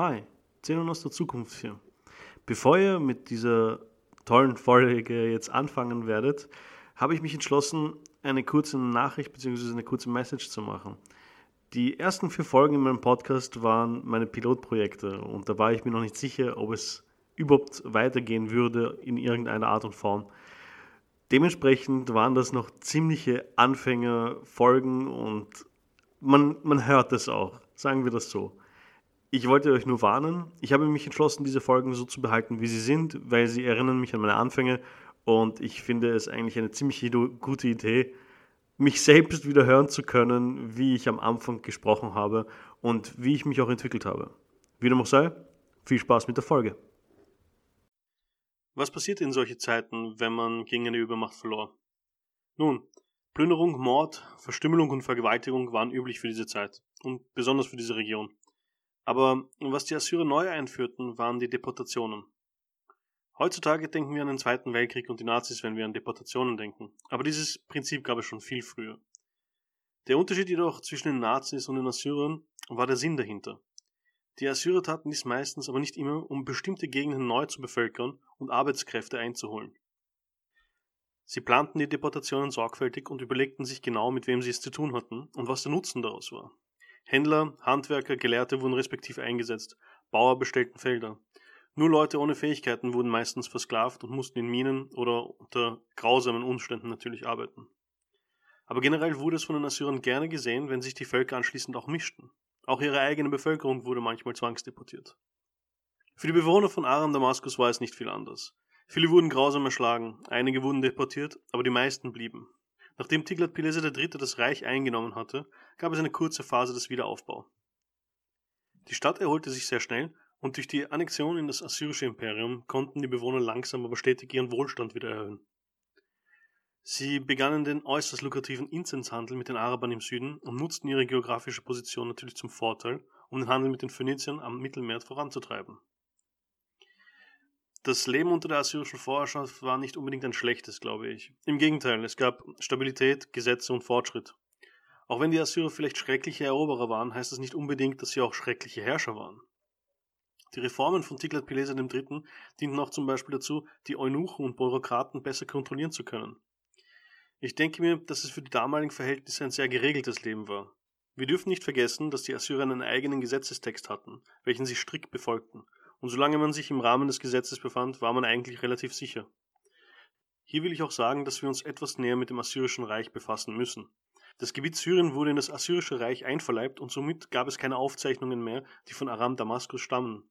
Hi, Zenon aus der Zukunft hier. Bevor ihr mit dieser tollen Folge jetzt anfangen werdet, habe ich mich entschlossen, eine kurze Nachricht bzw. eine kurze Message zu machen. Die ersten vier Folgen in meinem Podcast waren meine Pilotprojekte und da war ich mir noch nicht sicher, ob es überhaupt weitergehen würde in irgendeiner Art und Form. Dementsprechend waren das noch ziemliche Anfängerfolgen und man, man hört es auch, sagen wir das so. Ich wollte euch nur warnen. Ich habe mich entschlossen, diese Folgen so zu behalten, wie sie sind, weil sie erinnern mich an meine Anfänge und ich finde es eigentlich eine ziemlich gute Idee, mich selbst wieder hören zu können, wie ich am Anfang gesprochen habe und wie ich mich auch entwickelt habe. Wie dem auch sei, viel Spaß mit der Folge. Was passiert in solchen Zeiten, wenn man gegen eine Übermacht verlor? Nun, Plünderung, Mord, Verstümmelung und Vergewaltigung waren üblich für diese Zeit und besonders für diese Region. Aber was die Assyrer neu einführten, waren die Deportationen. Heutzutage denken wir an den Zweiten Weltkrieg und die Nazis, wenn wir an Deportationen denken. Aber dieses Prinzip gab es schon viel früher. Der Unterschied jedoch zwischen den Nazis und den Assyrern war der Sinn dahinter. Die Assyrer taten dies meistens, aber nicht immer, um bestimmte Gegenden neu zu bevölkern und Arbeitskräfte einzuholen. Sie planten die Deportationen sorgfältig und überlegten sich genau, mit wem sie es zu tun hatten und was der Nutzen daraus war. Händler, Handwerker, Gelehrte wurden respektiv eingesetzt, Bauer bestellten Felder. Nur Leute ohne Fähigkeiten wurden meistens versklavt und mussten in Minen oder unter grausamen Umständen natürlich arbeiten. Aber generell wurde es von den Assyrern gerne gesehen, wenn sich die Völker anschließend auch mischten. Auch ihre eigene Bevölkerung wurde manchmal zwangsdeportiert. Für die Bewohner von Aram Damaskus war es nicht viel anders. Viele wurden grausam erschlagen, einige wurden deportiert, aber die meisten blieben. Nachdem Tiglat-Pileser III. das Reich eingenommen hatte, gab es eine kurze Phase des Wiederaufbaus. Die Stadt erholte sich sehr schnell und durch die Annexion in das assyrische Imperium konnten die Bewohner langsam aber stetig ihren Wohlstand wieder erhöhen. Sie begannen den äußerst lukrativen Inzenshandel mit den Arabern im Süden und nutzten ihre geografische Position natürlich zum Vorteil, um den Handel mit den Phöniziern am Mittelmeer voranzutreiben. Das Leben unter der assyrischen Vorherrschaft war nicht unbedingt ein schlechtes, glaube ich. Im Gegenteil, es gab Stabilität, Gesetze und Fortschritt. Auch wenn die Assyrer vielleicht schreckliche Eroberer waren, heißt das nicht unbedingt, dass sie auch schreckliche Herrscher waren. Die Reformen von Tiglat-Pileser III. dienten auch zum Beispiel dazu, die Eunuchen und Bürokraten besser kontrollieren zu können. Ich denke mir, dass es für die damaligen Verhältnisse ein sehr geregeltes Leben war. Wir dürfen nicht vergessen, dass die Assyrer einen eigenen Gesetzestext hatten, welchen sie strikt befolgten und solange man sich im Rahmen des Gesetzes befand, war man eigentlich relativ sicher. Hier will ich auch sagen, dass wir uns etwas näher mit dem Assyrischen Reich befassen müssen. Das Gebiet Syrien wurde in das Assyrische Reich einverleibt und somit gab es keine Aufzeichnungen mehr, die von Aram Damaskus stammen.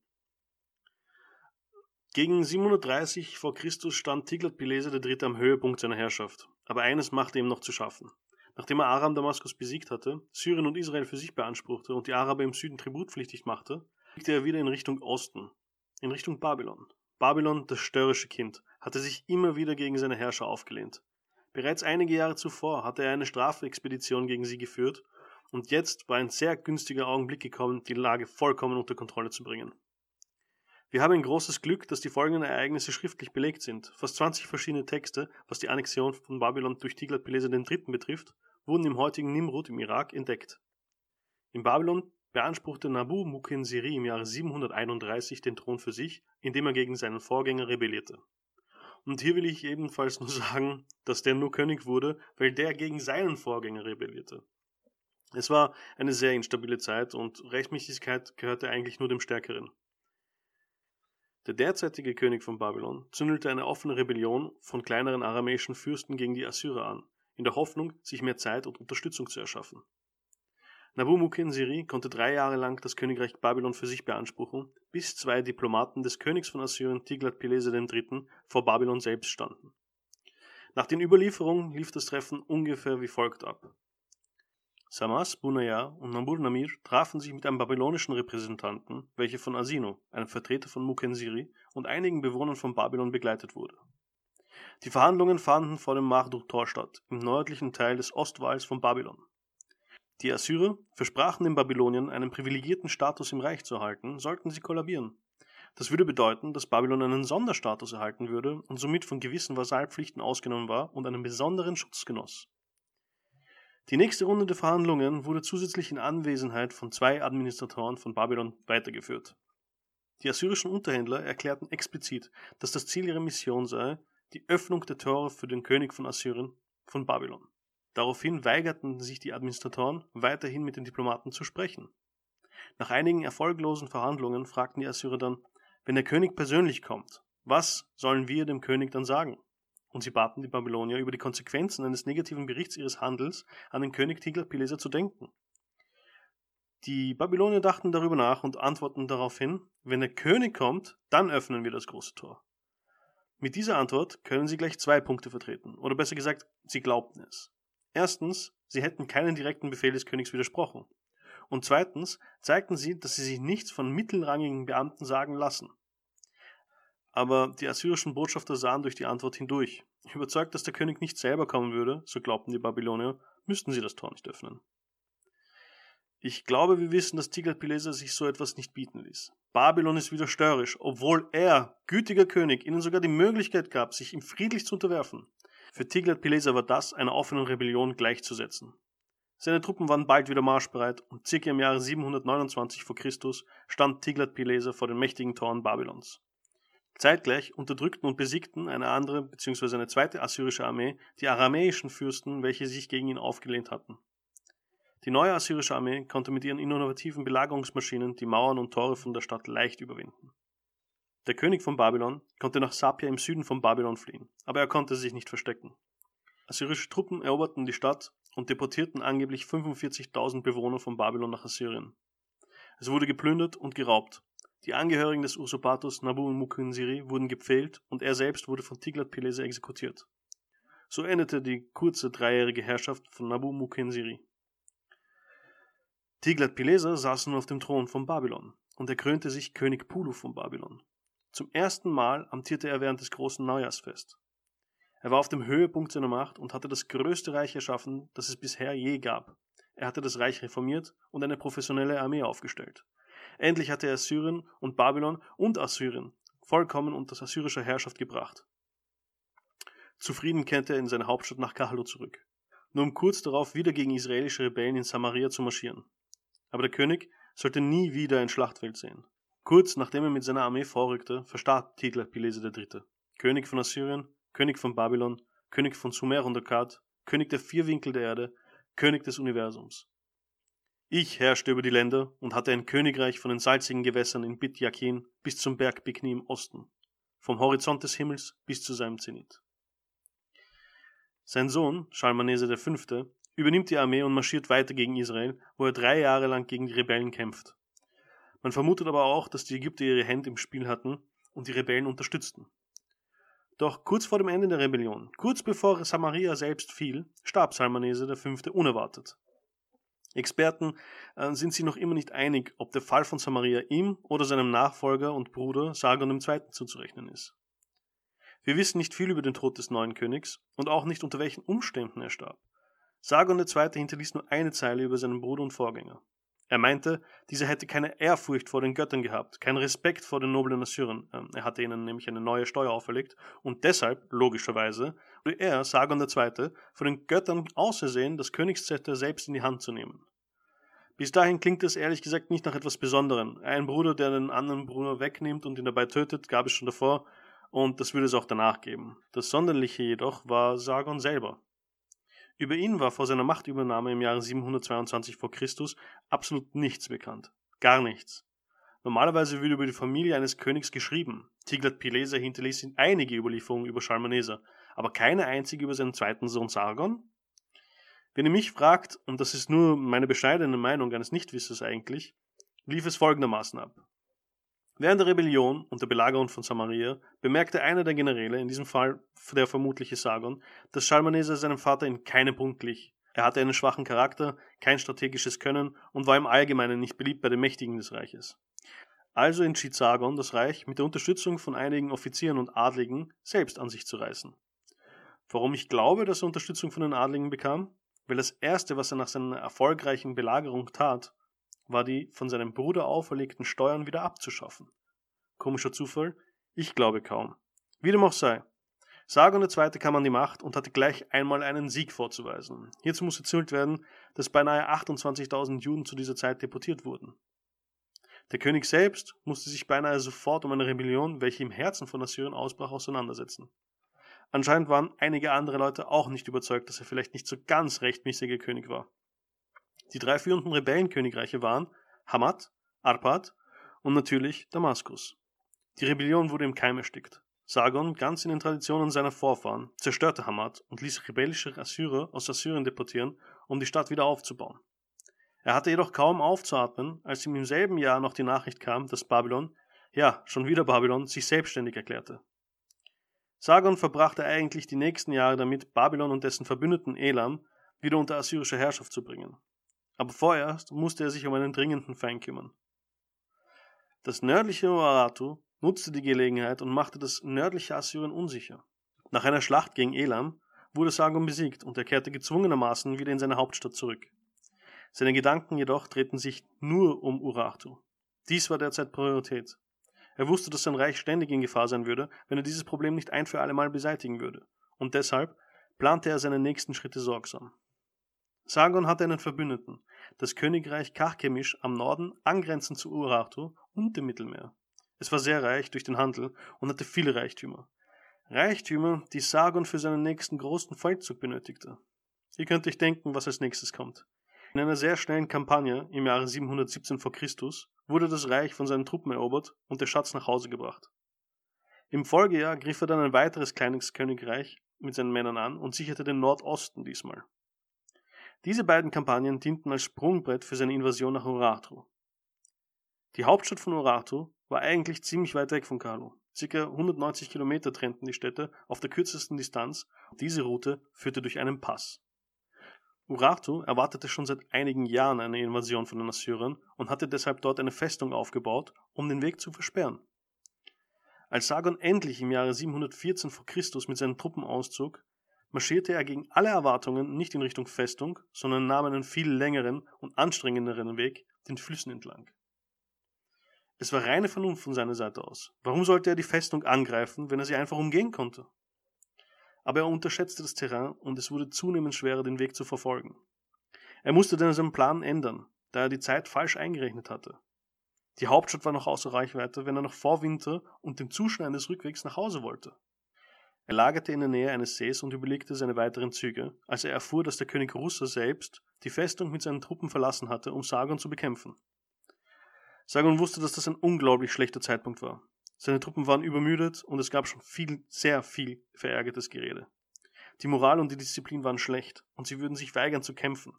Gegen 730 vor Christus stand Tiglat-Pileser III. am Höhepunkt seiner Herrschaft. Aber eines machte ihm noch zu schaffen. Nachdem er Aram Damaskus besiegt hatte, Syrien und Israel für sich beanspruchte und die Araber im Süden tributpflichtig machte, blickte er wieder in Richtung Osten, in Richtung Babylon. Babylon, das störrische Kind, hatte sich immer wieder gegen seine Herrscher aufgelehnt. Bereits einige Jahre zuvor hatte er eine Strafexpedition gegen sie geführt, und jetzt war ein sehr günstiger Augenblick gekommen, die Lage vollkommen unter Kontrolle zu bringen. Wir haben ein großes Glück, dass die folgenden Ereignisse schriftlich belegt sind. Fast 20 verschiedene Texte, was die Annexion von Babylon durch Tiglat-Pileser III. betrifft, wurden im heutigen Nimrud im Irak entdeckt. In Babylon beanspruchte Nabu Mukinsiri im Jahre 731 den Thron für sich, indem er gegen seinen Vorgänger rebellierte. Und hier will ich ebenfalls nur sagen, dass der nur König wurde, weil der gegen seinen Vorgänger rebellierte. Es war eine sehr instabile Zeit und Rechtmäßigkeit gehörte eigentlich nur dem Stärkeren. Der derzeitige König von Babylon zündelte eine offene Rebellion von kleineren aramäischen Fürsten gegen die Assyrer an, in der Hoffnung, sich mehr Zeit und Unterstützung zu erschaffen. Nabu-Mukin-Seri konnte drei Jahre lang das Königreich Babylon für sich beanspruchen, bis zwei Diplomaten des Königs von Assyrien Tiglat-Pileser III. vor Babylon selbst standen. Nach den Überlieferungen lief das Treffen ungefähr wie folgt ab. Samas, Bunaya und Nabur-Namir trafen sich mit einem babylonischen Repräsentanten, welcher von Asino, einem Vertreter von Mukensiri und einigen Bewohnern von Babylon begleitet wurde. Die Verhandlungen fanden vor dem Marduk-Tor statt, im nördlichen Teil des Ostwalls von Babylon. Die Assyrer versprachen den Babyloniern einen privilegierten Status im Reich zu erhalten, sollten sie kollabieren. Das würde bedeuten, dass Babylon einen Sonderstatus erhalten würde und somit von gewissen Vasallpflichten ausgenommen war und einen besonderen Schutz genoss. Die nächste Runde der Verhandlungen wurde zusätzlich in Anwesenheit von zwei Administratoren von Babylon weitergeführt. Die assyrischen Unterhändler erklärten explizit, dass das Ziel ihrer Mission sei, die Öffnung der Tore für den König von Assyrien von Babylon. Daraufhin weigerten sich die Administratoren, weiterhin mit den Diplomaten zu sprechen. Nach einigen erfolglosen Verhandlungen fragten die Assyrer dann, wenn der König persönlich kommt, was sollen wir dem König dann sagen? Und sie baten die Babylonier, über die Konsequenzen eines negativen Berichts ihres Handels an den König Tiglath-Pileser zu denken. Die Babylonier dachten darüber nach und antworten daraufhin, wenn der König kommt, dann öffnen wir das große Tor. Mit dieser Antwort können sie gleich zwei Punkte vertreten, oder besser gesagt, sie glaubten es. Erstens, sie hätten keinen direkten Befehl des Königs widersprochen. Und zweitens zeigten sie, dass sie sich nichts von mittelrangigen Beamten sagen lassen. Aber die assyrischen Botschafter sahen durch die Antwort hindurch. Überzeugt, dass der König nicht selber kommen würde, so glaubten die Babylonier, müssten sie das Tor nicht öffnen. Ich glaube, wir wissen, dass Tiglath-Pileser sich so etwas nicht bieten ließ. Babylon ist wieder störrisch, obwohl er, gütiger König, ihnen sogar die Möglichkeit gab, sich ihm friedlich zu unterwerfen. Für Tiglath-Pileser war das einer offenen Rebellion gleichzusetzen. Seine Truppen waren bald wieder marschbereit und circa im Jahre 729 v. Chr. stand Tiglath-Pileser vor den mächtigen Toren Babylons. Zeitgleich unterdrückten und besiegten eine andere bzw. eine zweite assyrische Armee die aramäischen Fürsten, welche sich gegen ihn aufgelehnt hatten. Die neue assyrische Armee konnte mit ihren innovativen Belagerungsmaschinen die Mauern und Tore von der Stadt leicht überwinden. Der König von Babylon konnte nach Sapia im Süden von Babylon fliehen, aber er konnte sich nicht verstecken. Assyrische Truppen eroberten die Stadt und deportierten angeblich 45.000 Bewohner von Babylon nach Assyrien. Es wurde geplündert und geraubt. Die Angehörigen des Usurpators Nabu Mukinsiri wurden gepfählt und er selbst wurde von Tiglat-Pileser exekutiert. So endete die kurze dreijährige Herrschaft von Nabu Mukinsiri. Tiglat-Pileser saß nun auf dem Thron von Babylon und er krönte sich König Pulu von Babylon. Zum ersten Mal amtierte er während des großen Neujahrsfest. Er war auf dem Höhepunkt seiner Macht und hatte das größte Reich erschaffen, das es bisher je gab. Er hatte das Reich reformiert und eine professionelle Armee aufgestellt. Endlich hatte er Syrien und Babylon und Assyrien vollkommen unter assyrischer Herrschaft gebracht. Zufrieden kehrte er in seine Hauptstadt nach Kahlo zurück, nur um kurz darauf wieder gegen israelische Rebellen in Samaria zu marschieren. Aber der König sollte nie wieder ein Schlachtfeld sehen. Kurz nachdem er mit seiner Armee vorrückte, verstarb Tiglath-Pileser III., König von Assyrien, König von Babylon, König von Sumer und Akkad, König der vier Winkel der Erde, König des Universums. Ich herrschte über die Länder und hatte ein Königreich von den salzigen Gewässern in Bit Yakin bis zum Berg Bikni im Osten, vom Horizont des Himmels bis zu seinem Zenit. Sein Sohn, Schalmaneser V., übernimmt die Armee und marschiert weiter gegen Israel, wo er drei Jahre lang gegen die Rebellen kämpft. Man vermutet aber auch, dass die Ägypter ihre Hände im Spiel hatten und die Rebellen unterstützten. Doch kurz vor dem Ende der Rebellion, kurz bevor Samaria selbst fiel, starb Salmanese V. unerwartet. Experten äh, sind sich noch immer nicht einig, ob der Fall von Samaria ihm oder seinem Nachfolger und Bruder Sargon II. zuzurechnen ist. Wir wissen nicht viel über den Tod des neuen Königs und auch nicht unter welchen Umständen er starb. Sargon II. hinterließ nur eine Zeile über seinen Bruder und Vorgänger. Er meinte, dieser hätte keine Ehrfurcht vor den Göttern gehabt, keinen Respekt vor den noblen Assyrern. Ähm, er hatte ihnen nämlich eine neue Steuer auferlegt und deshalb, logischerweise, wurde er, Sargon II., von den Göttern ausersehen, das Königszepter selbst in die Hand zu nehmen. Bis dahin klingt es ehrlich gesagt nicht nach etwas Besonderem. Ein Bruder, der den anderen Bruder wegnimmt und ihn dabei tötet, gab es schon davor und das würde es auch danach geben. Das Sonderliche jedoch war Sargon selber. Über ihn war vor seiner Machtübernahme im Jahre 722 v. Chr. absolut nichts bekannt. Gar nichts. Normalerweise würde über die Familie eines Königs geschrieben. Tiglat-Pileser hinterließ einige Überlieferungen über Schalmaneser, aber keine einzige über seinen zweiten Sohn Sargon. Wenn ihr mich fragt, und das ist nur meine bescheidene Meinung eines Nichtwissers eigentlich, lief es folgendermaßen ab. Während der Rebellion und der Belagerung von Samaria bemerkte einer der Generäle, in diesem Fall der vermutliche Sargon, dass Schalmaneser seinem Vater in keinem Punkt glich. Er hatte einen schwachen Charakter, kein strategisches Können und war im Allgemeinen nicht beliebt bei den Mächtigen des Reiches. Also entschied Sargon, das Reich mit der Unterstützung von einigen Offizieren und Adligen selbst an sich zu reißen. Warum ich glaube, dass er Unterstützung von den Adligen bekam? Weil das erste, was er nach seiner erfolgreichen Belagerung tat, war die von seinem Bruder auferlegten Steuern wieder abzuschaffen. Komischer Zufall? Ich glaube kaum. Wie dem auch sei. Sargon II. kam an die Macht und hatte gleich einmal einen Sieg vorzuweisen. Hierzu muss erzählt werden, dass beinahe 28.000 Juden zu dieser Zeit deportiert wurden. Der König selbst musste sich beinahe sofort um eine Rebellion, welche im Herzen von Assyrien ausbrach, auseinandersetzen. Anscheinend waren einige andere Leute auch nicht überzeugt, dass er vielleicht nicht so ganz rechtmäßiger König war. Die drei führenden Rebellenkönigreiche waren Hamad, Arpad und natürlich Damaskus. Die Rebellion wurde im Keim erstickt. Sargon, ganz in den Traditionen seiner Vorfahren, zerstörte Hamad und ließ rebellische Assyrer aus Assyrien deportieren, um die Stadt wieder aufzubauen. Er hatte jedoch kaum aufzuatmen, als ihm im selben Jahr noch die Nachricht kam, dass Babylon, ja, schon wieder Babylon, sich selbstständig erklärte. Sargon verbrachte eigentlich die nächsten Jahre damit, Babylon und dessen Verbündeten Elam wieder unter assyrische Herrschaft zu bringen. Aber vorerst musste er sich um einen dringenden Feind kümmern. Das nördliche Urartu nutzte die Gelegenheit und machte das nördliche Assyrien unsicher. Nach einer Schlacht gegen Elam wurde Sargon besiegt und er kehrte gezwungenermaßen wieder in seine Hauptstadt zurück. Seine Gedanken jedoch drehten sich nur um Urartu. Dies war derzeit Priorität. Er wusste, dass sein Reich ständig in Gefahr sein würde, wenn er dieses Problem nicht ein für allemal beseitigen würde, und deshalb plante er seine nächsten Schritte sorgsam. Sargon hatte einen Verbündeten, das Königreich Karchemisch am Norden, angrenzend zu Urartu und dem Mittelmeer. Es war sehr reich durch den Handel und hatte viele Reichtümer. Reichtümer, die Sargon für seinen nächsten großen Feldzug benötigte. Ihr könnt euch denken, was als nächstes kommt. In einer sehr schnellen Kampagne im Jahre 717 v. Chr. wurde das Reich von seinen Truppen erobert und der Schatz nach Hause gebracht. Im Folgejahr griff er dann ein weiteres kleines Königreich mit seinen Männern an und sicherte den Nordosten diesmal. Diese beiden Kampagnen dienten als Sprungbrett für seine Invasion nach Urartu. Die Hauptstadt von Urartu war eigentlich ziemlich weit weg von Kalu. Circa 190 Kilometer trennten die Städte auf der kürzesten Distanz. Diese Route führte durch einen Pass. Urartu erwartete schon seit einigen Jahren eine Invasion von den Assyrern und hatte deshalb dort eine Festung aufgebaut, um den Weg zu versperren. Als Sargon endlich im Jahre 714 v. Chr. mit seinen Truppen auszog, marschierte er gegen alle Erwartungen nicht in Richtung Festung, sondern nahm einen viel längeren und anstrengenderen Weg den Flüssen entlang. Es war reine Vernunft von seiner Seite aus. Warum sollte er die Festung angreifen, wenn er sie einfach umgehen konnte? Aber er unterschätzte das Terrain und es wurde zunehmend schwerer, den Weg zu verfolgen. Er musste dann seinen Plan ändern, da er die Zeit falsch eingerechnet hatte. Die Hauptstadt war noch außer Reichweite, wenn er noch vor Winter und dem Zuschneiden des Rückwegs nach Hause wollte. Er lagerte in der Nähe eines Sees und überlegte seine weiteren Züge, als er erfuhr, dass der König Russa selbst die Festung mit seinen Truppen verlassen hatte, um Sargon zu bekämpfen. Sargon wusste, dass das ein unglaublich schlechter Zeitpunkt war. Seine Truppen waren übermüdet und es gab schon viel, sehr viel verärgertes Gerede. Die Moral und die Disziplin waren schlecht und sie würden sich weigern zu kämpfen.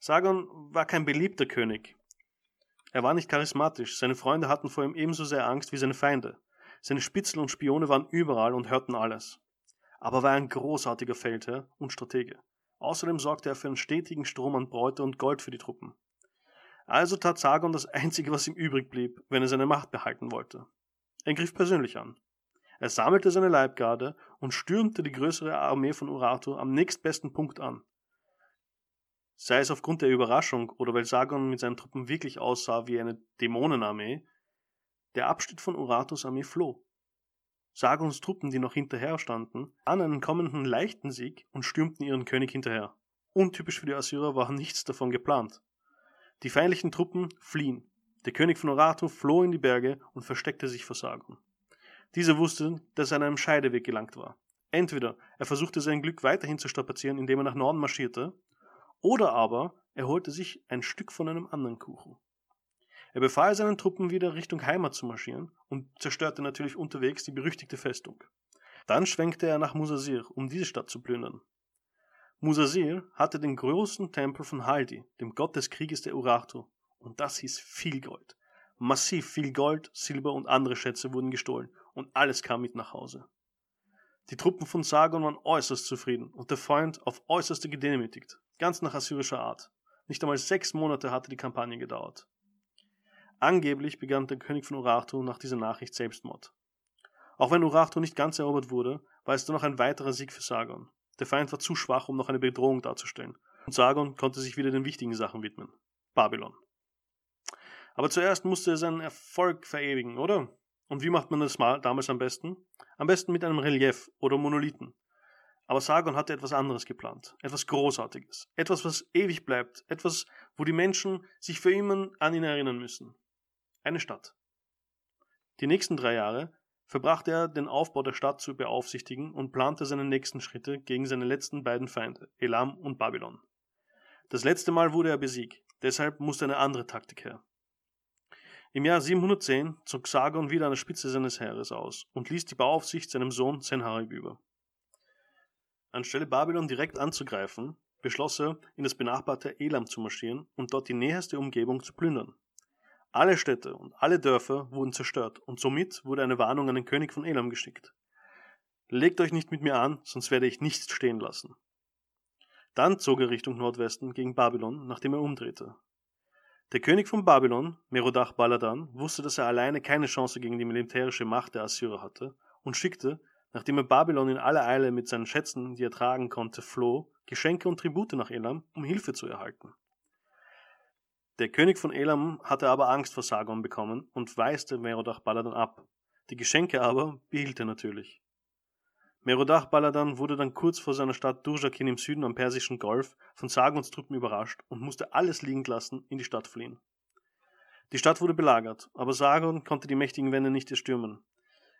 Sargon war kein beliebter König. Er war nicht charismatisch, seine Freunde hatten vor ihm ebenso sehr Angst wie seine Feinde. Seine Spitzel und Spione waren überall und hörten alles. Aber er war ein großartiger Feldherr und Stratege. Außerdem sorgte er für einen stetigen Strom an Bräute und Gold für die Truppen. Also tat Sargon das Einzige, was ihm übrig blieb, wenn er seine Macht behalten wollte. Er griff persönlich an. Er sammelte seine Leibgarde und stürmte die größere Armee von Urartu am nächstbesten Punkt an. Sei es aufgrund der Überraschung oder weil Sargon mit seinen Truppen wirklich aussah wie eine Dämonenarmee, der Abschnitt von Uratus Armee floh. Sargons Truppen, die noch hinterher standen, an einen kommenden leichten Sieg und stürmten ihren König hinterher. Untypisch für die Assyrer war nichts davon geplant. Die feindlichen Truppen fliehen. Der König von Oratu floh in die Berge und versteckte sich vor Sargon. Dieser wusste, dass er an einem Scheideweg gelangt war. Entweder er versuchte sein Glück weiterhin zu strapazieren, indem er nach Norden marschierte, oder aber er holte sich ein Stück von einem anderen Kuchen. Er befahl seinen Truppen wieder Richtung Heimat zu marschieren und zerstörte natürlich unterwegs die berüchtigte Festung. Dann schwenkte er nach Musasir, um diese Stadt zu plündern. Musasir hatte den großen Tempel von Haldi, dem Gott des Krieges der Urartu, und das hieß viel Gold. Massiv viel Gold, Silber und andere Schätze wurden gestohlen, und alles kam mit nach Hause. Die Truppen von Sargon waren äußerst zufrieden und der Feind auf äußerste gedemütigt, ganz nach assyrischer Art. Nicht einmal sechs Monate hatte die Kampagne gedauert. Angeblich begann der König von Urartu nach dieser Nachricht Selbstmord. Auch wenn Urartu nicht ganz erobert wurde, war es noch ein weiterer Sieg für Sargon. Der Feind war zu schwach, um noch eine Bedrohung darzustellen. Und Sargon konnte sich wieder den wichtigen Sachen widmen. Babylon. Aber zuerst musste er seinen Erfolg verewigen, oder? Und wie macht man das mal damals am besten? Am besten mit einem Relief oder Monolithen. Aber Sargon hatte etwas anderes geplant, etwas Großartiges, etwas, was ewig bleibt, etwas, wo die Menschen sich für immer an ihn erinnern müssen. Eine Stadt. Die nächsten drei Jahre verbrachte er, den Aufbau der Stadt zu beaufsichtigen und plante seine nächsten Schritte gegen seine letzten beiden Feinde, Elam und Babylon. Das letzte Mal wurde er besiegt, deshalb musste eine andere Taktik her. Im Jahr 710 zog Sargon wieder an der Spitze seines Heeres aus und ließ die Bauaufsicht seinem Sohn Senharib über. Anstelle Babylon direkt anzugreifen, beschloss er, in das benachbarte Elam zu marschieren und dort die näherste Umgebung zu plündern. Alle Städte und alle Dörfer wurden zerstört und somit wurde eine Warnung an den König von Elam geschickt. Legt euch nicht mit mir an, sonst werde ich nichts stehen lassen. Dann zog er Richtung Nordwesten gegen Babylon, nachdem er umdrehte. Der König von Babylon, Merodach Baladan, wusste, dass er alleine keine Chance gegen die militärische Macht der Assyrer hatte und schickte, nachdem er Babylon in aller Eile mit seinen Schätzen, die er tragen konnte, floh, Geschenke und Tribute nach Elam, um Hilfe zu erhalten. Der König von Elam hatte aber Angst vor Sargon bekommen und weiste Merodach Baladan ab. Die Geschenke aber behielt er natürlich. Merodach Baladan wurde dann kurz vor seiner Stadt Durjakin im Süden am Persischen Golf von Sargons Truppen überrascht und musste alles liegen lassen in die Stadt fliehen. Die Stadt wurde belagert, aber Sargon konnte die mächtigen Wände nicht erstürmen.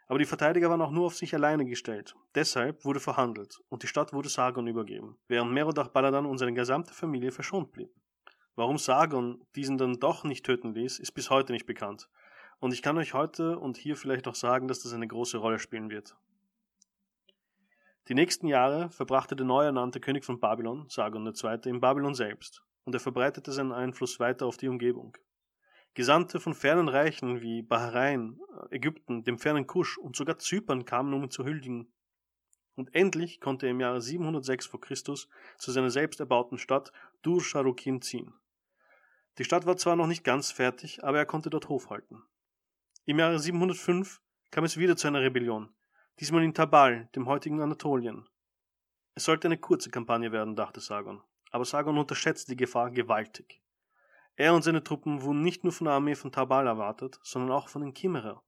Aber die Verteidiger waren auch nur auf sich alleine gestellt. Deshalb wurde verhandelt und die Stadt wurde Sargon übergeben, während Merodach Baladan und seine gesamte Familie verschont blieb. Warum Sargon diesen dann doch nicht töten ließ, ist bis heute nicht bekannt. Und ich kann euch heute und hier vielleicht auch sagen, dass das eine große Rolle spielen wird. Die nächsten Jahre verbrachte der neu ernannte König von Babylon, Sargon II., in Babylon selbst, und er verbreitete seinen Einfluss weiter auf die Umgebung. Gesandte von fernen Reichen wie Bahrain, Ägypten, dem fernen Kusch und sogar Zypern kamen, um ihn zu huldigen. Und endlich konnte er im Jahre 706 v. Chr. zu seiner selbst erbauten Stadt Dur Sharukin ziehen. Die Stadt war zwar noch nicht ganz fertig, aber er konnte dort Hof halten. Im Jahre 705 kam es wieder zu einer Rebellion, diesmal in Tabal, dem heutigen Anatolien. Es sollte eine kurze Kampagne werden, dachte Sargon, aber Sargon unterschätzte die Gefahr gewaltig. Er und seine Truppen wurden nicht nur von der Armee von Tabal erwartet, sondern auch von den Kimmerer.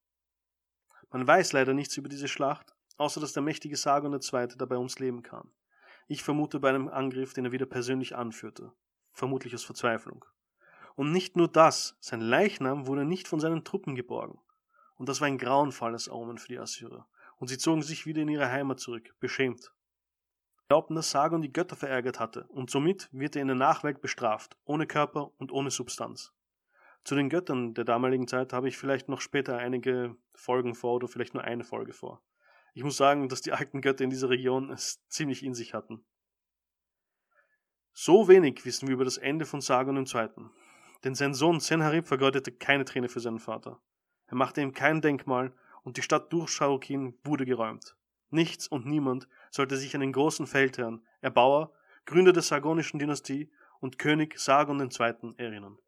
Man weiß leider nichts über diese Schlacht, außer dass der mächtige Sargon II. dabei ums Leben kam. Ich vermute bei einem Angriff, den er wieder persönlich anführte, vermutlich aus Verzweiflung. Und nicht nur das, sein Leichnam wurde nicht von seinen Truppen geborgen. Und das war ein grauenvolles Omen für die Assyrer und sie zogen sich wieder in ihre Heimat zurück, beschämt. Sie glaubten, dass Sargon die Götter verärgert hatte, und somit wird er in der Nachwelt bestraft, ohne Körper und ohne Substanz. Zu den Göttern der damaligen Zeit habe ich vielleicht noch später einige Folgen vor oder vielleicht nur eine Folge vor. Ich muss sagen, dass die alten Götter in dieser Region es ziemlich in sich hatten. So wenig wissen wir über das Ende von Sargon II. Denn sein Sohn Senharib vergeudete keine Träne für seinen Vater. Er machte ihm kein Denkmal und die Stadt Durchschaukin wurde geräumt. Nichts und niemand sollte sich an den großen Feldherrn, Erbauer, Gründer der sargonischen Dynastie und König Sargon II. erinnern.